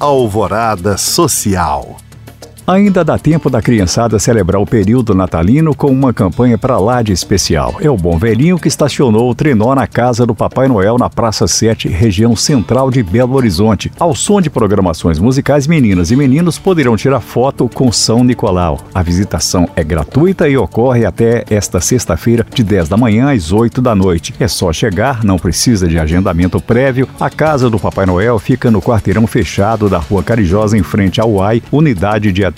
Alvorada Social. Ainda dá tempo da criançada celebrar o período natalino com uma campanha para lá de especial. É o Bom Velhinho que estacionou o trenó na casa do Papai Noel na Praça 7, região central de Belo Horizonte. Ao som de programações musicais, meninas e meninos poderão tirar foto com São Nicolau. A visitação é gratuita e ocorre até esta sexta-feira, de 10 da manhã às 8 da noite. É só chegar, não precisa de agendamento prévio. A casa do Papai Noel fica no quarteirão fechado da Rua Carijosa, em frente ao UAI, unidade de atendimento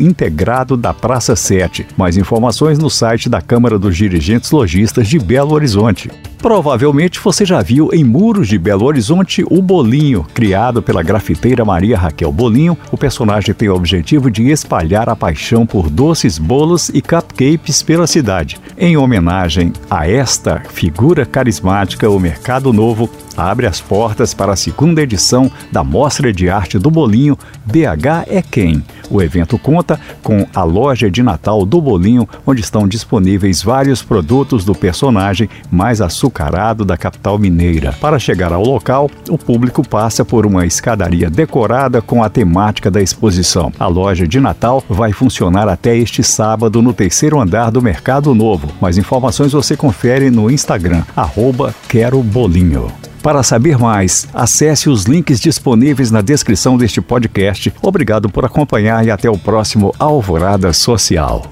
integrado da Praça 7. Mais informações no site da Câmara dos Dirigentes Logistas de Belo Horizonte. Provavelmente você já viu em muros de Belo Horizonte o bolinho, criado pela grafiteira Maria Raquel Bolinho. O personagem tem o objetivo de espalhar a paixão por doces, bolos e cupcakes pela cidade. Em homenagem a esta figura carismática, o Mercado Novo abre as portas para a segunda edição da Mostra de Arte do Bolinho BH é Quem. O evento conta com a loja de Natal do Bolinho, onde estão disponíveis vários produtos do personagem mais açucarado da capital mineira. Para chegar ao local, o público passa por uma escadaria decorada com a temática da exposição. A loja de Natal vai funcionar até este sábado no terceiro andar do Mercado Novo. Mais informações você confere no Instagram, arroba Quero Bolinho. Para saber mais, acesse os links disponíveis na descrição deste podcast. Obrigado por acompanhar e até o próximo Alvorada Social.